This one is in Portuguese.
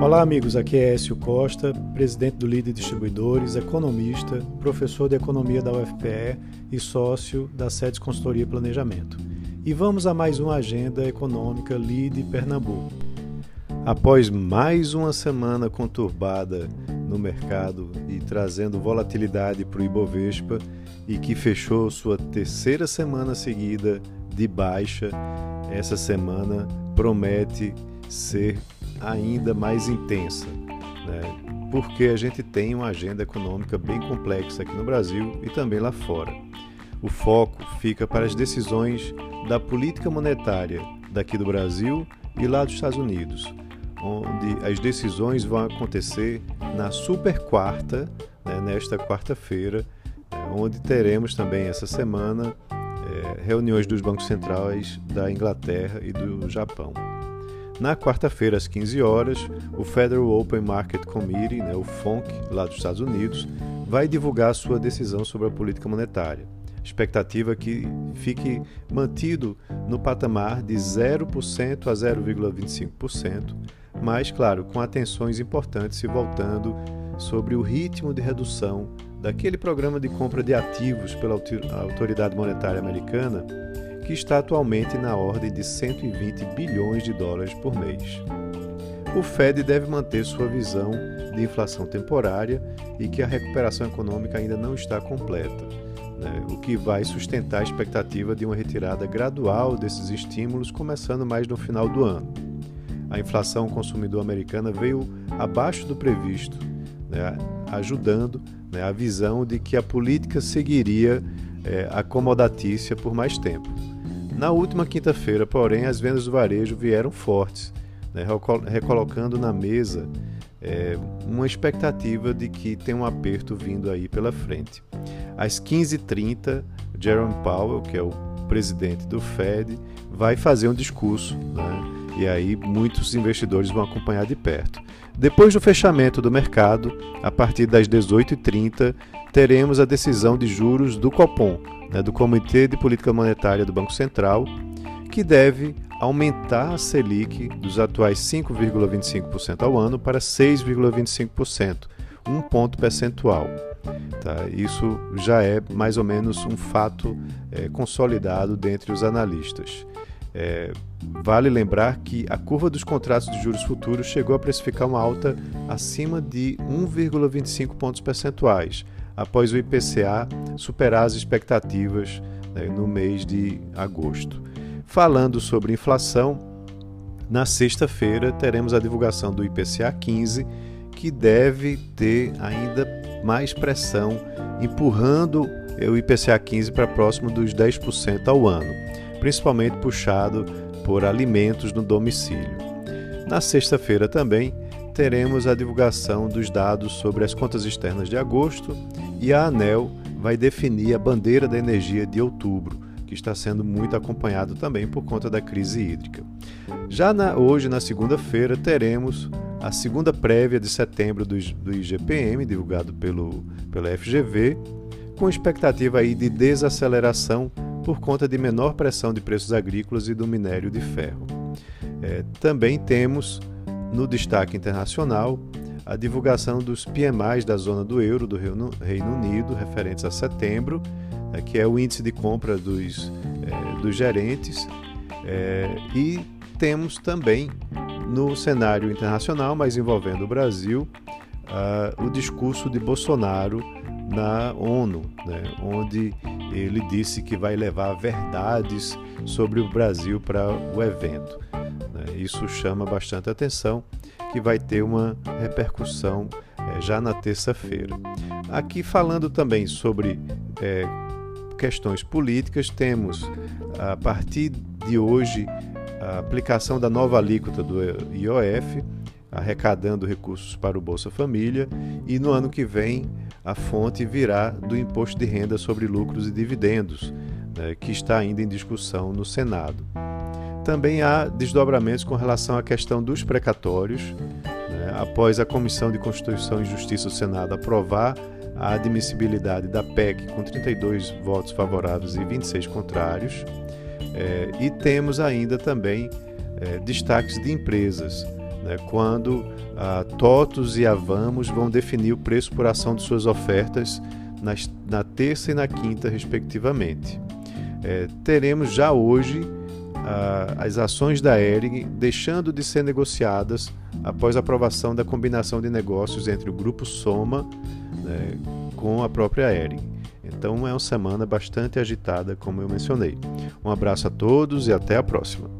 Olá, amigos. Aqui é Écio Costa, presidente do Líder Distribuidores, economista, professor de economia da UFPE e sócio da SEDES Consultoria e Planejamento. E vamos a mais uma agenda econômica Lide Pernambuco. Após mais uma semana conturbada no mercado e trazendo volatilidade para o Ibovespa e que fechou sua terceira semana seguida de baixa, essa semana promete ser ainda mais intensa, né? porque a gente tem uma agenda econômica bem complexa aqui no Brasil e também lá fora. O foco fica para as decisões da política monetária daqui do Brasil e lá dos Estados Unidos, onde as decisões vão acontecer na super quarta, né, nesta quarta-feira, é, onde teremos também essa semana é, reuniões dos bancos centrais da Inglaterra e do Japão. Na quarta-feira, às 15 horas, o Federal Open Market Committee, né, o FONC, lá dos Estados Unidos, vai divulgar sua decisão sobre a política monetária. Expectativa que fique mantido no patamar de 0% a 0,25%, mas, claro, com atenções importantes se voltando sobre o ritmo de redução daquele programa de compra de ativos pela Autoridade Monetária Americana que está atualmente na ordem de 120 bilhões de dólares por mês. O Fed deve manter sua visão de inflação temporária e que a recuperação econômica ainda não está completa, né? o que vai sustentar a expectativa de uma retirada gradual desses estímulos, começando mais no final do ano. A inflação consumidor americana veio abaixo do previsto, né? ajudando né, a visão de que a política seguiria é, acomodatícia por mais tempo. Na última quinta-feira, porém, as vendas do varejo vieram fortes, né, recolocando na mesa é, uma expectativa de que tem um aperto vindo aí pela frente. Às 15h30, Jerome Powell, que é o presidente do Fed, vai fazer um discurso, né, e aí muitos investidores vão acompanhar de perto. Depois do fechamento do mercado, a partir das 18h30, teremos a decisão de juros do Copom, né, do Comitê de Política Monetária do Banco Central, que deve aumentar a Selic dos atuais 5,25% ao ano para 6,25%, um ponto percentual. Tá? Isso já é mais ou menos um fato é, consolidado dentre os analistas. É, vale lembrar que a curva dos contratos de juros futuros chegou a precificar uma alta acima de 1,25 pontos percentuais, após o IPCA superar as expectativas né, no mês de agosto. Falando sobre inflação, na sexta-feira teremos a divulgação do IPCA 15, que deve ter ainda mais pressão, empurrando o IPCA 15 para próximo dos 10% ao ano, principalmente puxado por alimentos no domicílio. Na sexta-feira também teremos a divulgação dos dados sobre as contas externas de agosto e a ANEL vai definir a bandeira da energia de outubro, que está sendo muito acompanhado também por conta da crise hídrica. Já na, hoje, na segunda-feira, teremos a segunda prévia de setembro do, do IGPM, divulgado pelo, pela FGV, com expectativa aí de desaceleração por conta de menor pressão de preços agrícolas e do minério de ferro. É, também temos no destaque internacional, a divulgação dos PMIs da zona do euro do Reino Unido, referentes a setembro, né, que é o índice de compra dos, é, dos gerentes, é, e temos também no cenário internacional, mas envolvendo o Brasil, uh, o discurso de Bolsonaro na ONU, né, onde ele disse que vai levar verdades sobre o Brasil para o evento. Isso chama bastante atenção, que vai ter uma repercussão é, já na terça-feira. Aqui falando também sobre é, questões políticas, temos a partir de hoje a aplicação da nova alíquota do IOF, arrecadando recursos para o Bolsa Família, e no ano que vem a fonte virá do imposto de renda sobre lucros e dividendos, né, que está ainda em discussão no Senado. Também há desdobramentos com relação à questão dos precatórios, né, após a Comissão de Constituição e Justiça do Senado aprovar a admissibilidade da PEC com 32 votos favoráveis e 26 contrários. É, e temos ainda também é, destaques de empresas. né, quando a TOTUS e a Vamos vão definir o preço por ação de suas ofertas nas, na terça e na quinta, respectivamente. É, teremos já hoje as ações da Ering deixando de ser negociadas após a aprovação da combinação de negócios entre o Grupo Soma né, com a própria Ering. Então é uma semana bastante agitada, como eu mencionei. Um abraço a todos e até a próxima.